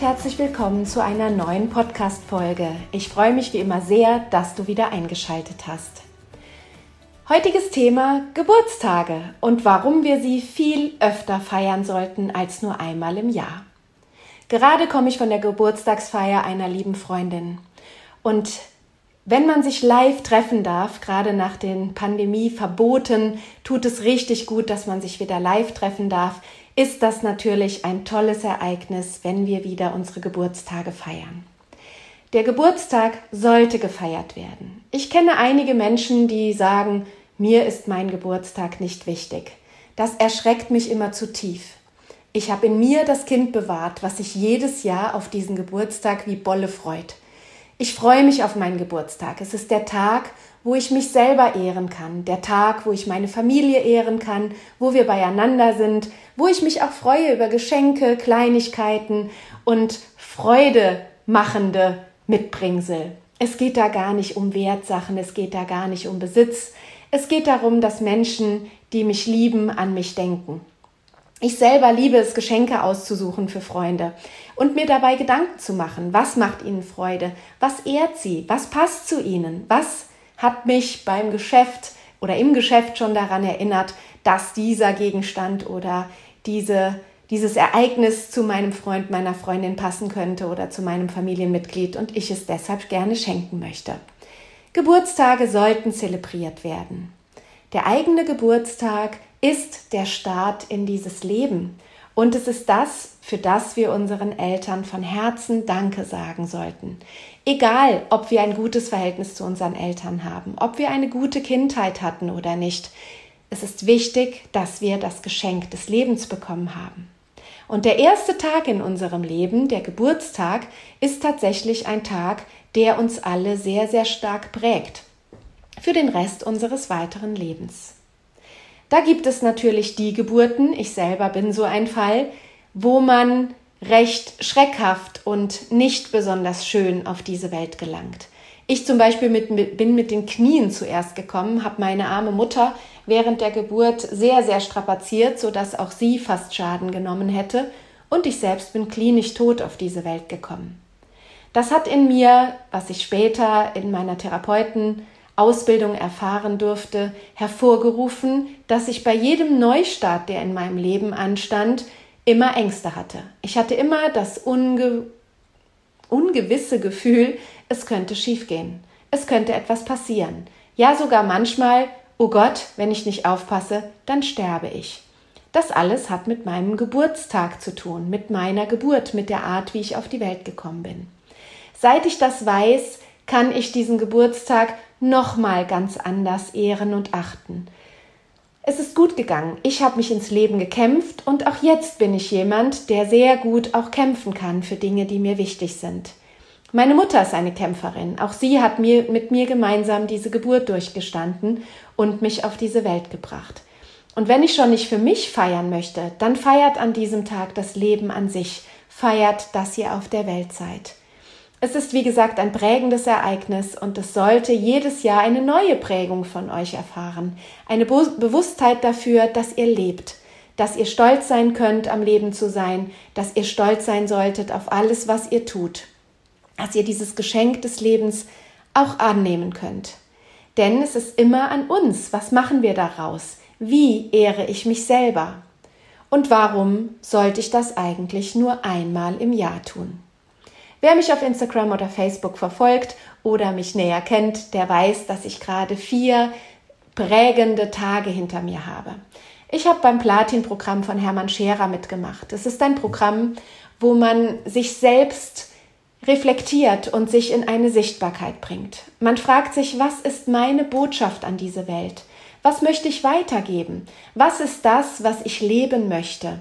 Herzlich willkommen zu einer neuen Podcast-Folge. Ich freue mich wie immer sehr, dass du wieder eingeschaltet hast. Heutiges Thema Geburtstage und warum wir sie viel öfter feiern sollten als nur einmal im Jahr. Gerade komme ich von der Geburtstagsfeier einer lieben Freundin und wenn man sich live treffen darf, gerade nach den Pandemieverboten, tut es richtig gut, dass man sich wieder live treffen darf ist das natürlich ein tolles Ereignis, wenn wir wieder unsere Geburtstage feiern. Der Geburtstag sollte gefeiert werden. Ich kenne einige Menschen, die sagen, mir ist mein Geburtstag nicht wichtig. Das erschreckt mich immer zu tief. Ich habe in mir das Kind bewahrt, was sich jedes Jahr auf diesen Geburtstag wie Bolle freut. Ich freue mich auf meinen Geburtstag. Es ist der Tag, wo ich mich selber ehren kann, der Tag, wo ich meine Familie ehren kann, wo wir beieinander sind, wo ich mich auch freue über Geschenke, Kleinigkeiten und Freude machende Mitbringsel. Es geht da gar nicht um Wertsachen, es geht da gar nicht um Besitz. Es geht darum, dass Menschen, die mich lieben, an mich denken. Ich selber liebe es, Geschenke auszusuchen für Freunde und mir dabei Gedanken zu machen, was macht ihnen Freude, was ehrt sie, was passt zu ihnen, was hat mich beim Geschäft oder im Geschäft schon daran erinnert, dass dieser Gegenstand oder diese, dieses Ereignis zu meinem Freund, meiner Freundin passen könnte oder zu meinem Familienmitglied und ich es deshalb gerne schenken möchte. Geburtstage sollten zelebriert werden. Der eigene Geburtstag ist der Start in dieses Leben. Und es ist das, für das wir unseren Eltern von Herzen Danke sagen sollten. Egal, ob wir ein gutes Verhältnis zu unseren Eltern haben, ob wir eine gute Kindheit hatten oder nicht. Es ist wichtig, dass wir das Geschenk des Lebens bekommen haben. Und der erste Tag in unserem Leben, der Geburtstag, ist tatsächlich ein Tag, der uns alle sehr, sehr stark prägt. Für den Rest unseres weiteren Lebens. Da gibt es natürlich die Geburten, ich selber bin so ein Fall, wo man recht schreckhaft und nicht besonders schön auf diese Welt gelangt. Ich zum Beispiel mit, mit, bin mit den Knien zuerst gekommen, habe meine arme Mutter während der Geburt sehr, sehr strapaziert, sodass auch sie fast Schaden genommen hätte, und ich selbst bin klinisch tot auf diese Welt gekommen. Das hat in mir, was ich später in meiner Therapeuten Ausbildung erfahren durfte, hervorgerufen, dass ich bei jedem Neustart, der in meinem Leben anstand, immer Ängste hatte. Ich hatte immer das unge ungewisse Gefühl, es könnte schiefgehen. Es könnte etwas passieren. Ja, sogar manchmal, oh Gott, wenn ich nicht aufpasse, dann sterbe ich. Das alles hat mit meinem Geburtstag zu tun, mit meiner Geburt, mit der Art, wie ich auf die Welt gekommen bin. Seit ich das weiß, kann ich diesen Geburtstag nochmal ganz anders ehren und achten. Es ist gut gegangen. Ich habe mich ins Leben gekämpft und auch jetzt bin ich jemand, der sehr gut auch kämpfen kann für Dinge, die mir wichtig sind. Meine Mutter ist eine Kämpferin. Auch sie hat mir, mit mir gemeinsam diese Geburt durchgestanden und mich auf diese Welt gebracht. Und wenn ich schon nicht für mich feiern möchte, dann feiert an diesem Tag das Leben an sich. Feiert, dass ihr auf der Welt seid. Es ist, wie gesagt, ein prägendes Ereignis und es sollte jedes Jahr eine neue Prägung von euch erfahren. Eine Be Bewusstheit dafür, dass ihr lebt, dass ihr stolz sein könnt, am Leben zu sein, dass ihr stolz sein solltet auf alles, was ihr tut, dass ihr dieses Geschenk des Lebens auch annehmen könnt. Denn es ist immer an uns, was machen wir daraus? Wie ehre ich mich selber? Und warum sollte ich das eigentlich nur einmal im Jahr tun? Wer mich auf Instagram oder Facebook verfolgt oder mich näher kennt, der weiß, dass ich gerade vier prägende Tage hinter mir habe. Ich habe beim Platin-Programm von Hermann Scherer mitgemacht. Es ist ein Programm, wo man sich selbst reflektiert und sich in eine Sichtbarkeit bringt. Man fragt sich, was ist meine Botschaft an diese Welt? Was möchte ich weitergeben? Was ist das, was ich leben möchte?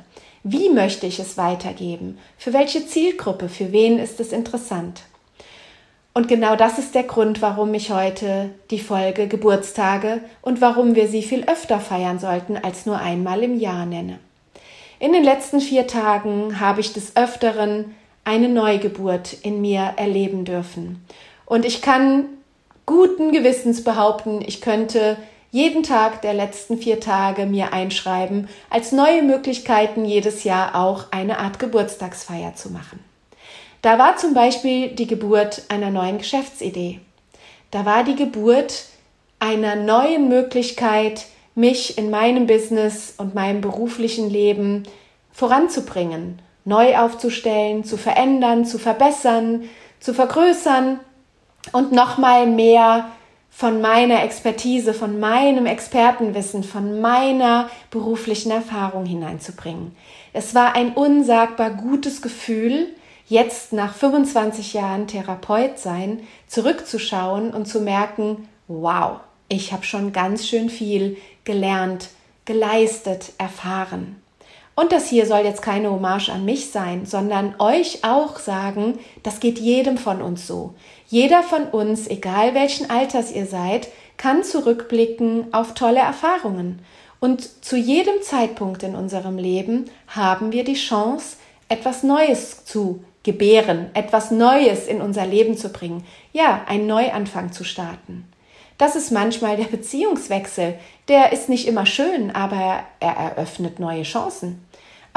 Wie möchte ich es weitergeben? Für welche Zielgruppe? Für wen ist es interessant? Und genau das ist der Grund, warum ich heute die Folge Geburtstage und warum wir sie viel öfter feiern sollten als nur einmal im Jahr nenne. In den letzten vier Tagen habe ich des Öfteren eine Neugeburt in mir erleben dürfen. Und ich kann guten Gewissens behaupten, ich könnte jeden Tag der letzten vier Tage mir einschreiben, als neue Möglichkeiten jedes Jahr auch eine Art Geburtstagsfeier zu machen. Da war zum Beispiel die Geburt einer neuen Geschäftsidee. Da war die Geburt einer neuen Möglichkeit, mich in meinem Business und meinem beruflichen Leben voranzubringen, neu aufzustellen, zu verändern, zu verbessern, zu vergrößern und nochmal mehr von meiner Expertise, von meinem Expertenwissen, von meiner beruflichen Erfahrung hineinzubringen. Es war ein unsagbar gutes Gefühl, jetzt nach 25 Jahren Therapeut sein, zurückzuschauen und zu merken, wow, ich habe schon ganz schön viel gelernt, geleistet, erfahren. Und das hier soll jetzt keine Hommage an mich sein, sondern euch auch sagen, das geht jedem von uns so. Jeder von uns, egal welchen Alters ihr seid, kann zurückblicken auf tolle Erfahrungen. Und zu jedem Zeitpunkt in unserem Leben haben wir die Chance, etwas Neues zu gebären, etwas Neues in unser Leben zu bringen, ja, einen Neuanfang zu starten. Das ist manchmal der Beziehungswechsel. Der ist nicht immer schön, aber er eröffnet neue Chancen.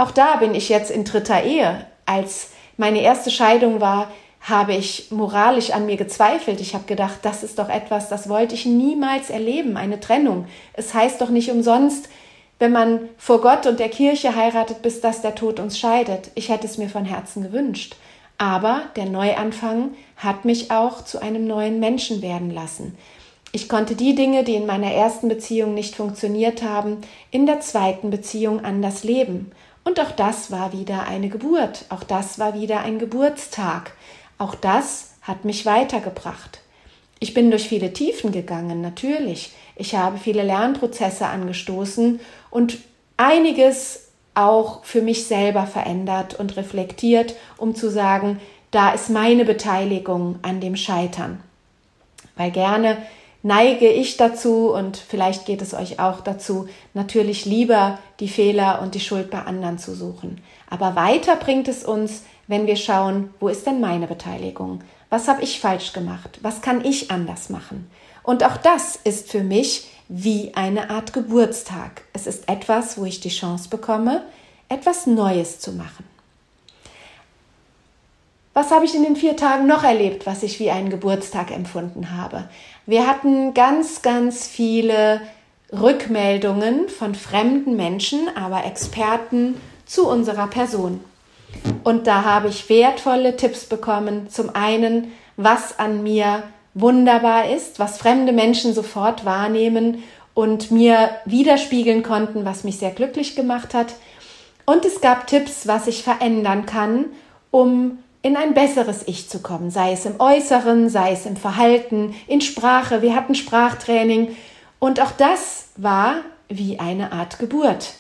Auch da bin ich jetzt in dritter Ehe. Als meine erste Scheidung war, habe ich moralisch an mir gezweifelt. Ich habe gedacht, das ist doch etwas, das wollte ich niemals erleben, eine Trennung. Es heißt doch nicht umsonst, wenn man vor Gott und der Kirche heiratet, bis dass der Tod uns scheidet. Ich hätte es mir von Herzen gewünscht. Aber der Neuanfang hat mich auch zu einem neuen Menschen werden lassen. Ich konnte die Dinge, die in meiner ersten Beziehung nicht funktioniert haben, in der zweiten Beziehung anders leben. Und auch das war wieder eine Geburt, auch das war wieder ein Geburtstag, auch das hat mich weitergebracht. Ich bin durch viele Tiefen gegangen, natürlich. Ich habe viele Lernprozesse angestoßen und einiges auch für mich selber verändert und reflektiert, um zu sagen, da ist meine Beteiligung an dem Scheitern. Weil gerne neige ich dazu und vielleicht geht es euch auch dazu, natürlich lieber die Fehler und die Schuld bei anderen zu suchen. Aber weiter bringt es uns, wenn wir schauen, wo ist denn meine Beteiligung? Was habe ich falsch gemacht? Was kann ich anders machen? Und auch das ist für mich wie eine Art Geburtstag. Es ist etwas, wo ich die Chance bekomme, etwas Neues zu machen. Was habe ich in den vier Tagen noch erlebt, was ich wie einen Geburtstag empfunden habe? Wir hatten ganz, ganz viele Rückmeldungen von fremden Menschen, aber Experten zu unserer Person. Und da habe ich wertvolle Tipps bekommen. Zum einen, was an mir wunderbar ist, was fremde Menschen sofort wahrnehmen und mir widerspiegeln konnten, was mich sehr glücklich gemacht hat. Und es gab Tipps, was ich verändern kann, um in ein besseres Ich zu kommen, sei es im Äußeren, sei es im Verhalten, in Sprache. Wir hatten Sprachtraining und auch das war wie eine Art Geburt.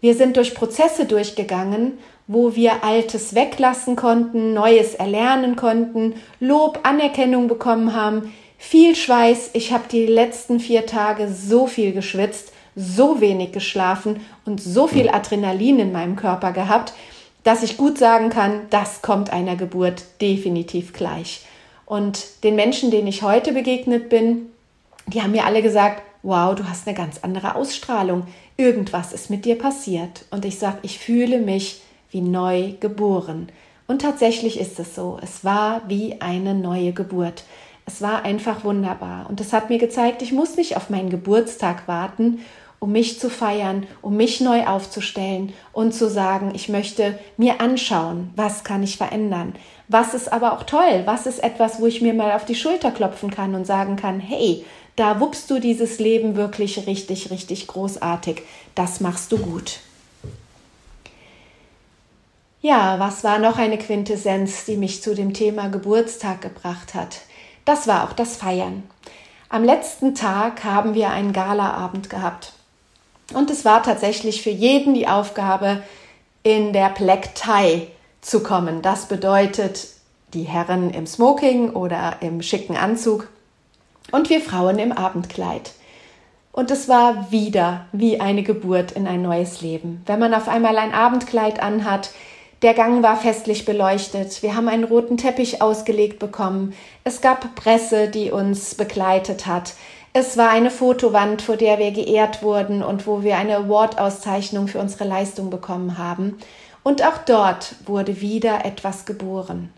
Wir sind durch Prozesse durchgegangen, wo wir Altes weglassen konnten, Neues erlernen konnten, Lob, Anerkennung bekommen haben, viel Schweiß. Ich habe die letzten vier Tage so viel geschwitzt, so wenig geschlafen und so viel Adrenalin in meinem Körper gehabt, dass ich gut sagen kann, das kommt einer Geburt definitiv gleich. Und den Menschen, denen ich heute begegnet bin, die haben mir alle gesagt, wow, du hast eine ganz andere Ausstrahlung. Irgendwas ist mit dir passiert. Und ich sage, ich fühle mich wie neu geboren. Und tatsächlich ist es so. Es war wie eine neue Geburt. Es war einfach wunderbar. Und es hat mir gezeigt, ich muss nicht auf meinen Geburtstag warten, um mich zu feiern, um mich neu aufzustellen und zu sagen, ich möchte mir anschauen, was kann ich verändern. Was ist aber auch toll? Was ist etwas, wo ich mir mal auf die Schulter klopfen kann und sagen kann, hey, da wuppst du dieses Leben wirklich richtig, richtig großartig. Das machst du gut. Ja, was war noch eine Quintessenz, die mich zu dem Thema Geburtstag gebracht hat? Das war auch das Feiern. Am letzten Tag haben wir einen Galaabend gehabt. Und es war tatsächlich für jeden die Aufgabe, in der Black Tie zu kommen. Das bedeutet die Herren im Smoking oder im schicken Anzug und wir Frauen im Abendkleid. Und es war wieder wie eine Geburt in ein neues Leben. Wenn man auf einmal ein Abendkleid anhat, der Gang war festlich beleuchtet, wir haben einen roten Teppich ausgelegt bekommen, es gab Presse, die uns begleitet hat, es war eine Fotowand, vor der wir geehrt wurden und wo wir eine Award-Auszeichnung für unsere Leistung bekommen haben. Und auch dort wurde wieder etwas geboren.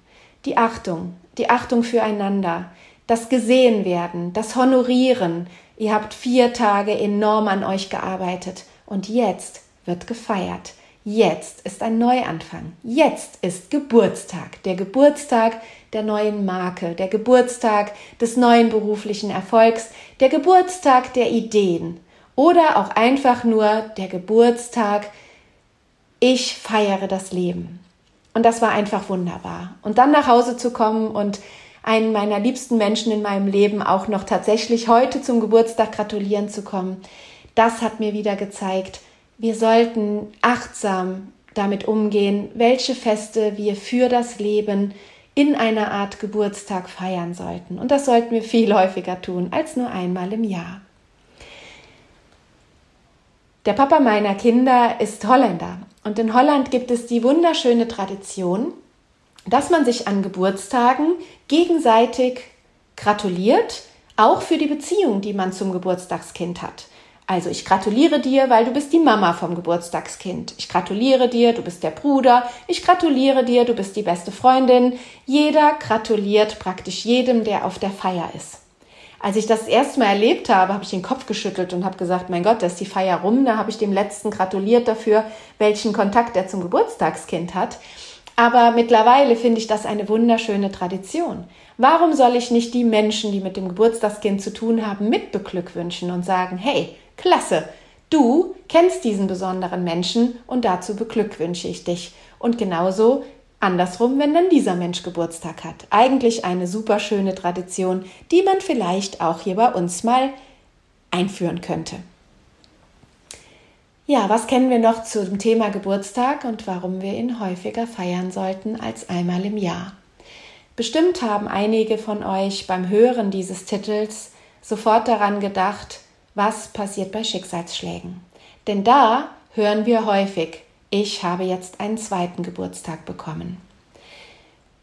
Die Achtung, die Achtung füreinander, das Gesehenwerden, das Honorieren. Ihr habt vier Tage enorm an euch gearbeitet und jetzt wird gefeiert. Jetzt ist ein Neuanfang. Jetzt ist Geburtstag. Der Geburtstag der neuen Marke, der Geburtstag des neuen beruflichen Erfolgs, der Geburtstag der Ideen oder auch einfach nur der Geburtstag, ich feiere das Leben. Und das war einfach wunderbar. Und dann nach Hause zu kommen und einen meiner liebsten Menschen in meinem Leben auch noch tatsächlich heute zum Geburtstag gratulieren zu kommen, das hat mir wieder gezeigt, wir sollten achtsam damit umgehen, welche Feste wir für das Leben in einer Art Geburtstag feiern sollten. Und das sollten wir viel häufiger tun als nur einmal im Jahr. Der Papa meiner Kinder ist Holländer und in Holland gibt es die wunderschöne Tradition, dass man sich an Geburtstagen gegenseitig gratuliert, auch für die Beziehung, die man zum Geburtstagskind hat. Also ich gratuliere dir, weil du bist die Mama vom Geburtstagskind. Ich gratuliere dir, du bist der Bruder. Ich gratuliere dir, du bist die beste Freundin. Jeder gratuliert praktisch jedem, der auf der Feier ist. Als ich das erste Mal erlebt habe, habe ich den Kopf geschüttelt und habe gesagt, mein Gott, da ist die Feier rum. Da habe ich dem Letzten gratuliert dafür, welchen Kontakt er zum Geburtstagskind hat. Aber mittlerweile finde ich das eine wunderschöne Tradition. Warum soll ich nicht die Menschen, die mit dem Geburtstagskind zu tun haben, mitbeglückwünschen und sagen, hey, Klasse. Du kennst diesen besonderen Menschen und dazu beglückwünsche ich dich. Und genauso andersrum, wenn dann dieser Mensch Geburtstag hat. Eigentlich eine super schöne Tradition, die man vielleicht auch hier bei uns mal einführen könnte. Ja, was kennen wir noch zum Thema Geburtstag und warum wir ihn häufiger feiern sollten als einmal im Jahr? Bestimmt haben einige von euch beim Hören dieses Titels sofort daran gedacht, was passiert bei Schicksalsschlägen. Denn da hören wir häufig, ich habe jetzt einen zweiten Geburtstag bekommen.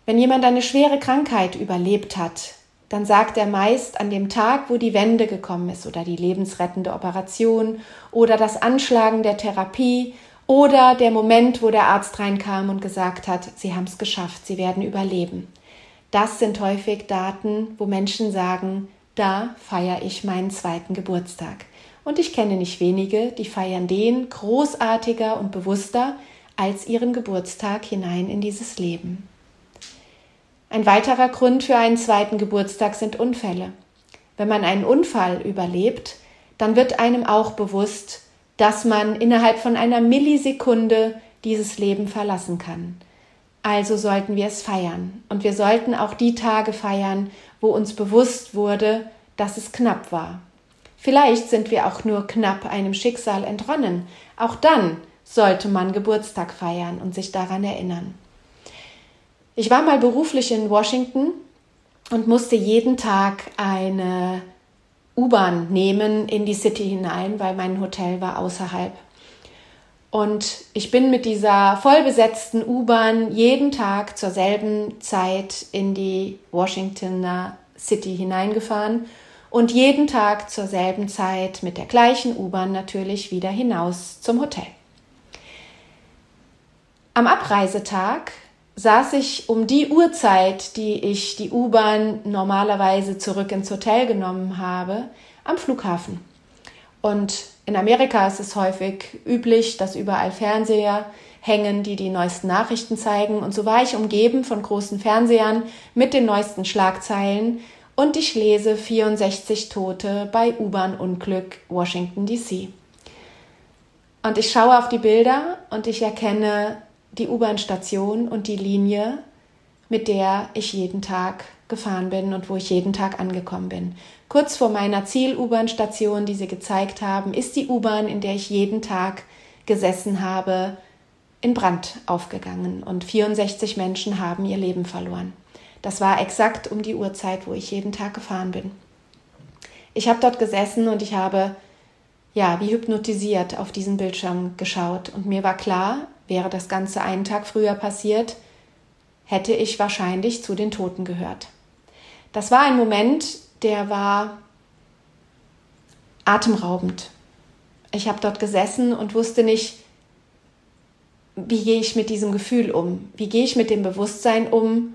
Wenn jemand eine schwere Krankheit überlebt hat, dann sagt er meist an dem Tag, wo die Wende gekommen ist oder die lebensrettende Operation oder das Anschlagen der Therapie oder der Moment, wo der Arzt reinkam und gesagt hat, Sie haben es geschafft, Sie werden überleben. Das sind häufig Daten, wo Menschen sagen, da feiere ich meinen zweiten Geburtstag. Und ich kenne nicht wenige, die feiern den großartiger und bewusster als ihren Geburtstag hinein in dieses Leben. Ein weiterer Grund für einen zweiten Geburtstag sind Unfälle. Wenn man einen Unfall überlebt, dann wird einem auch bewusst, dass man innerhalb von einer Millisekunde dieses Leben verlassen kann. Also sollten wir es feiern. Und wir sollten auch die Tage feiern, wo uns bewusst wurde, dass es knapp war. Vielleicht sind wir auch nur knapp einem Schicksal entronnen. Auch dann sollte man Geburtstag feiern und sich daran erinnern. Ich war mal beruflich in Washington und musste jeden Tag eine U-Bahn nehmen in die City hinein, weil mein Hotel war außerhalb. Und ich bin mit dieser vollbesetzten U-Bahn jeden Tag zur selben Zeit in die Washingtoner City hineingefahren und jeden Tag zur selben Zeit mit der gleichen U-Bahn natürlich wieder hinaus zum Hotel. Am Abreisetag saß ich um die Uhrzeit, die ich die U-Bahn normalerweise zurück ins Hotel genommen habe, am Flughafen. Und in Amerika ist es häufig üblich, dass überall Fernseher hängen, die die neuesten Nachrichten zeigen. Und so war ich umgeben von großen Fernsehern mit den neuesten Schlagzeilen. Und ich lese 64 Tote bei U-Bahn-Unglück Washington DC. Und ich schaue auf die Bilder und ich erkenne die U-Bahn-Station und die Linie, mit der ich jeden Tag gefahren bin und wo ich jeden Tag angekommen bin. Kurz vor meiner Ziel-U-Bahn-Station, die sie gezeigt haben, ist die U-Bahn, in der ich jeden Tag gesessen habe, in Brand aufgegangen und 64 Menschen haben ihr Leben verloren. Das war exakt um die Uhrzeit, wo ich jeden Tag gefahren bin. Ich habe dort gesessen und ich habe ja, wie hypnotisiert auf diesen Bildschirm geschaut und mir war klar, wäre das Ganze einen Tag früher passiert, hätte ich wahrscheinlich zu den Toten gehört. Das war ein Moment, der war atemraubend. Ich habe dort gesessen und wusste nicht, wie gehe ich mit diesem Gefühl um? Wie gehe ich mit dem Bewusstsein um?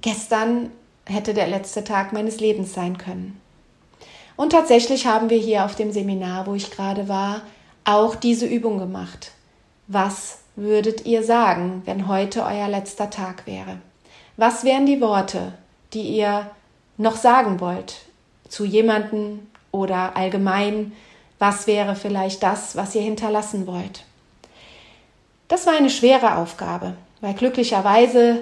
Gestern hätte der letzte Tag meines Lebens sein können. Und tatsächlich haben wir hier auf dem Seminar, wo ich gerade war, auch diese Übung gemacht. Was würdet ihr sagen, wenn heute euer letzter Tag wäre? Was wären die Worte, die ihr noch sagen wollt zu jemanden oder allgemein? Was wäre vielleicht das, was ihr hinterlassen wollt? Das war eine schwere Aufgabe, weil glücklicherweise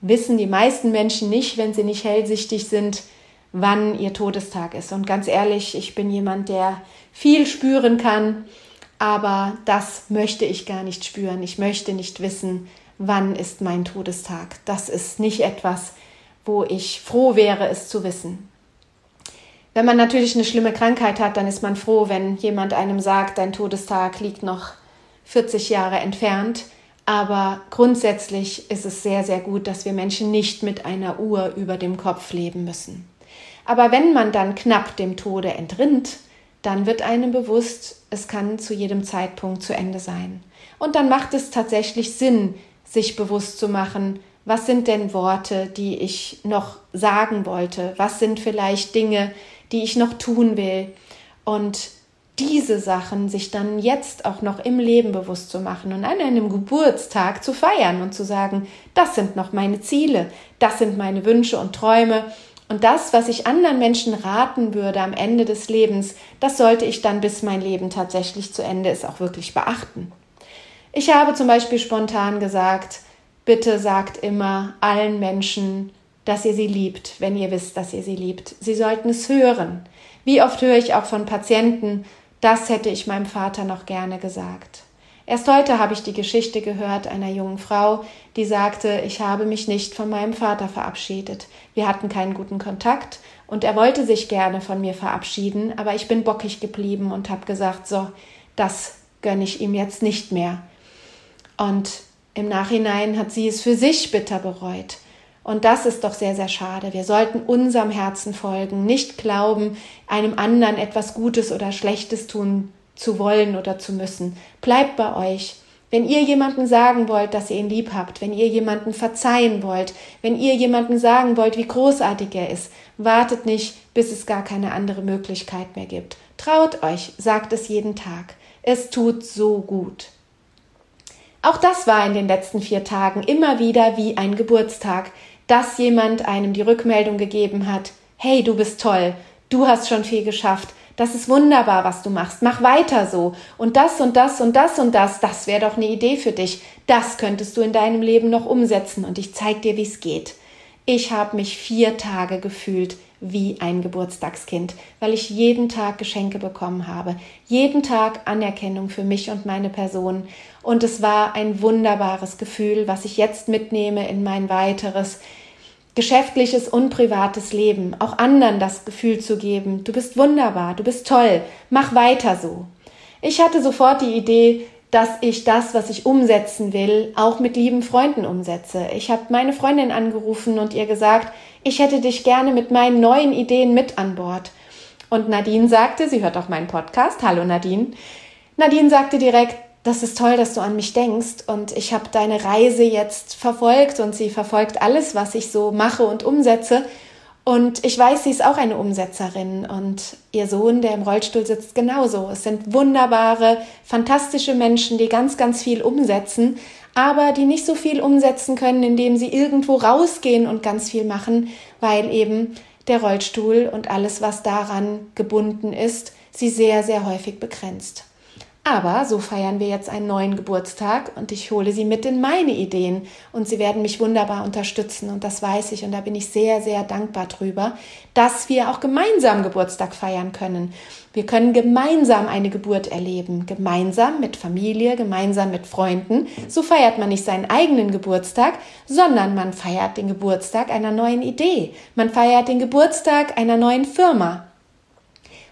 wissen die meisten Menschen nicht, wenn sie nicht hellsichtig sind, wann ihr Todestag ist. Und ganz ehrlich, ich bin jemand, der viel spüren kann, aber das möchte ich gar nicht spüren. Ich möchte nicht wissen, wann ist mein Todestag. Das ist nicht etwas, wo ich froh wäre, es zu wissen. Wenn man natürlich eine schlimme Krankheit hat, dann ist man froh, wenn jemand einem sagt, dein Todestag liegt noch 40 Jahre entfernt. Aber grundsätzlich ist es sehr, sehr gut, dass wir Menschen nicht mit einer Uhr über dem Kopf leben müssen. Aber wenn man dann knapp dem Tode entrinnt, dann wird einem bewusst, es kann zu jedem Zeitpunkt zu Ende sein. Und dann macht es tatsächlich Sinn, sich bewusst zu machen, was sind denn Worte, die ich noch sagen wollte? Was sind vielleicht Dinge, die ich noch tun will? Und diese Sachen sich dann jetzt auch noch im Leben bewusst zu machen und an einem Geburtstag zu feiern und zu sagen, das sind noch meine Ziele, das sind meine Wünsche und Träume und das, was ich anderen Menschen raten würde am Ende des Lebens, das sollte ich dann, bis mein Leben tatsächlich zu Ende ist, auch wirklich beachten. Ich habe zum Beispiel spontan gesagt, bitte sagt immer allen Menschen, dass ihr sie liebt, wenn ihr wisst, dass ihr sie liebt. Sie sollten es hören. Wie oft höre ich auch von Patienten, das hätte ich meinem Vater noch gerne gesagt. Erst heute habe ich die Geschichte gehört einer jungen Frau, die sagte, ich habe mich nicht von meinem Vater verabschiedet. Wir hatten keinen guten Kontakt und er wollte sich gerne von mir verabschieden, aber ich bin bockig geblieben und habe gesagt, so, das gönne ich ihm jetzt nicht mehr. Und im Nachhinein hat sie es für sich bitter bereut. Und das ist doch sehr, sehr schade. Wir sollten unserem Herzen folgen, nicht glauben, einem anderen etwas Gutes oder Schlechtes tun zu wollen oder zu müssen. Bleibt bei euch. Wenn ihr jemanden sagen wollt, dass ihr ihn lieb habt, wenn ihr jemanden verzeihen wollt, wenn ihr jemanden sagen wollt, wie großartig er ist, wartet nicht, bis es gar keine andere Möglichkeit mehr gibt. Traut euch, sagt es jeden Tag. Es tut so gut. Auch das war in den letzten vier Tagen immer wieder wie ein Geburtstag, dass jemand einem die Rückmeldung gegeben hat, hey, du bist toll, du hast schon viel geschafft, das ist wunderbar, was du machst, mach weiter so. Und das und das und das und das, das wäre doch eine Idee für dich. Das könntest du in deinem Leben noch umsetzen und ich zeig dir, wie es geht. Ich habe mich vier Tage gefühlt wie ein Geburtstagskind, weil ich jeden Tag Geschenke bekommen habe, jeden Tag Anerkennung für mich und meine Person. Und es war ein wunderbares Gefühl, was ich jetzt mitnehme in mein weiteres geschäftliches und privates Leben, auch anderen das Gefühl zu geben, du bist wunderbar, du bist toll, mach weiter so. Ich hatte sofort die Idee, dass ich das, was ich umsetzen will, auch mit lieben Freunden umsetze. Ich habe meine Freundin angerufen und ihr gesagt, ich hätte dich gerne mit meinen neuen Ideen mit an Bord. Und Nadine sagte, sie hört auch meinen Podcast, hallo Nadine. Nadine sagte direkt, das ist toll, dass du an mich denkst und ich habe deine Reise jetzt verfolgt und sie verfolgt alles, was ich so mache und umsetze. Und ich weiß, sie ist auch eine Umsetzerin und ihr Sohn, der im Rollstuhl sitzt, genauso. Es sind wunderbare, fantastische Menschen, die ganz, ganz viel umsetzen, aber die nicht so viel umsetzen können, indem sie irgendwo rausgehen und ganz viel machen, weil eben der Rollstuhl und alles, was daran gebunden ist, sie sehr, sehr häufig begrenzt. Aber so feiern wir jetzt einen neuen Geburtstag und ich hole Sie mit in meine Ideen und Sie werden mich wunderbar unterstützen und das weiß ich und da bin ich sehr, sehr dankbar drüber, dass wir auch gemeinsam Geburtstag feiern können. Wir können gemeinsam eine Geburt erleben, gemeinsam mit Familie, gemeinsam mit Freunden. So feiert man nicht seinen eigenen Geburtstag, sondern man feiert den Geburtstag einer neuen Idee. Man feiert den Geburtstag einer neuen Firma.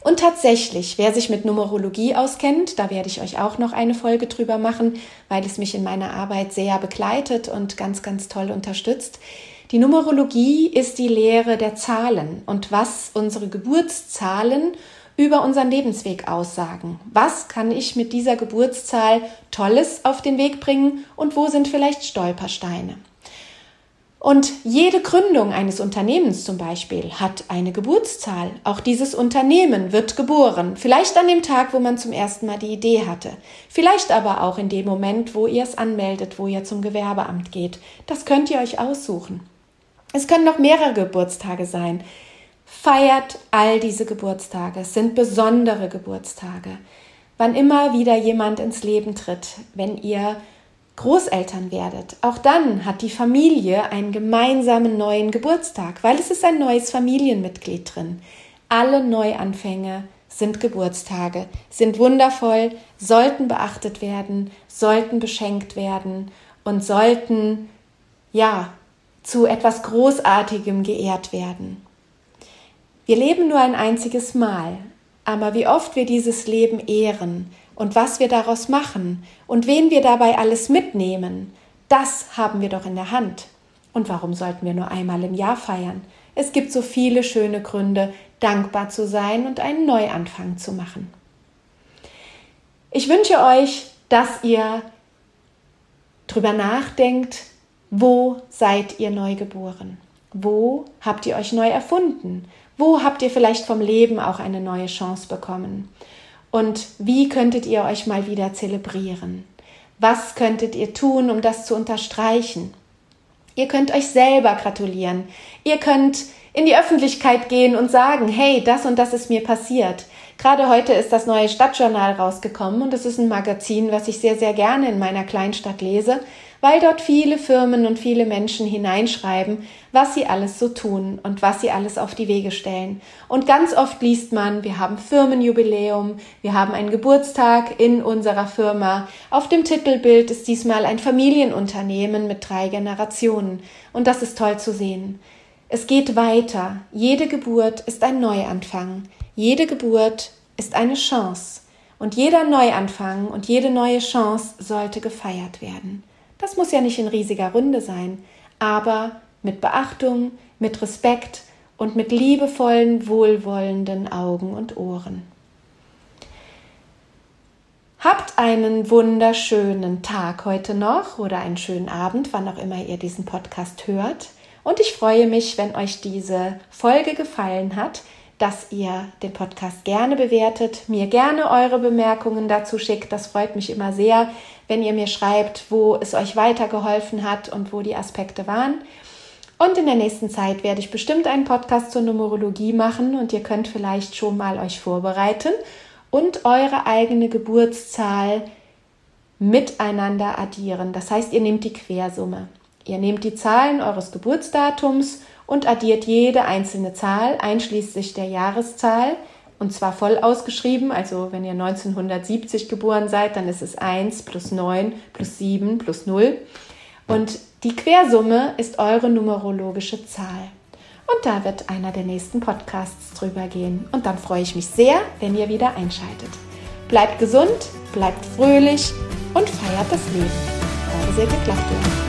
Und tatsächlich, wer sich mit Numerologie auskennt, da werde ich euch auch noch eine Folge drüber machen, weil es mich in meiner Arbeit sehr begleitet und ganz, ganz toll unterstützt. Die Numerologie ist die Lehre der Zahlen und was unsere Geburtszahlen über unseren Lebensweg aussagen. Was kann ich mit dieser Geburtszahl Tolles auf den Weg bringen und wo sind vielleicht Stolpersteine? Und jede Gründung eines Unternehmens zum Beispiel hat eine Geburtszahl. Auch dieses Unternehmen wird geboren. Vielleicht an dem Tag, wo man zum ersten Mal die Idee hatte. Vielleicht aber auch in dem Moment, wo ihr es anmeldet, wo ihr zum Gewerbeamt geht. Das könnt ihr euch aussuchen. Es können noch mehrere Geburtstage sein. Feiert all diese Geburtstage. Es sind besondere Geburtstage. Wann immer wieder jemand ins Leben tritt, wenn ihr Großeltern werdet, auch dann hat die Familie einen gemeinsamen neuen Geburtstag, weil es ist ein neues Familienmitglied drin. Alle Neuanfänge sind Geburtstage, sind wundervoll, sollten beachtet werden, sollten beschenkt werden und sollten, ja, zu etwas Großartigem geehrt werden. Wir leben nur ein einziges Mal, aber wie oft wir dieses Leben ehren, und was wir daraus machen und wen wir dabei alles mitnehmen, das haben wir doch in der Hand. Und warum sollten wir nur einmal im Jahr feiern? Es gibt so viele schöne Gründe, dankbar zu sein und einen Neuanfang zu machen. Ich wünsche euch, dass ihr drüber nachdenkt, wo seid ihr neu geboren? Wo habt ihr euch neu erfunden? Wo habt ihr vielleicht vom Leben auch eine neue Chance bekommen? Und wie könntet ihr euch mal wieder zelebrieren? Was könntet ihr tun, um das zu unterstreichen? Ihr könnt euch selber gratulieren. Ihr könnt in die Öffentlichkeit gehen und sagen, hey, das und das ist mir passiert. Gerade heute ist das neue Stadtjournal rausgekommen und es ist ein Magazin, was ich sehr, sehr gerne in meiner Kleinstadt lese, weil dort viele Firmen und viele Menschen hineinschreiben, was sie alles so tun und was sie alles auf die Wege stellen. Und ganz oft liest man, wir haben Firmenjubiläum, wir haben einen Geburtstag in unserer Firma. Auf dem Titelbild ist diesmal ein Familienunternehmen mit drei Generationen. Und das ist toll zu sehen. Es geht weiter. Jede Geburt ist ein Neuanfang. Jede Geburt ist eine Chance. Und jeder Neuanfang und jede neue Chance sollte gefeiert werden. Das muss ja nicht in riesiger Runde sein, aber mit Beachtung, mit Respekt und mit liebevollen, wohlwollenden Augen und Ohren. Habt einen wunderschönen Tag heute noch oder einen schönen Abend, wann auch immer ihr diesen Podcast hört. Und ich freue mich, wenn euch diese Folge gefallen hat, dass ihr den Podcast gerne bewertet, mir gerne eure Bemerkungen dazu schickt. Das freut mich immer sehr, wenn ihr mir schreibt, wo es euch weitergeholfen hat und wo die Aspekte waren. Und in der nächsten Zeit werde ich bestimmt einen Podcast zur Numerologie machen und ihr könnt vielleicht schon mal euch vorbereiten und eure eigene Geburtszahl miteinander addieren. Das heißt, ihr nehmt die Quersumme. Ihr nehmt die Zahlen eures Geburtsdatums und addiert jede einzelne Zahl einschließlich der Jahreszahl und zwar voll ausgeschrieben. Also wenn ihr 1970 geboren seid, dann ist es 1 plus 9 plus 7 plus 0. Und die Quersumme ist eure numerologische Zahl. Und da wird einer der nächsten Podcasts drüber gehen. Und dann freue ich mich sehr, wenn ihr wieder einschaltet. Bleibt gesund, bleibt fröhlich und feiert das Leben. Eure Silke Klappdorf.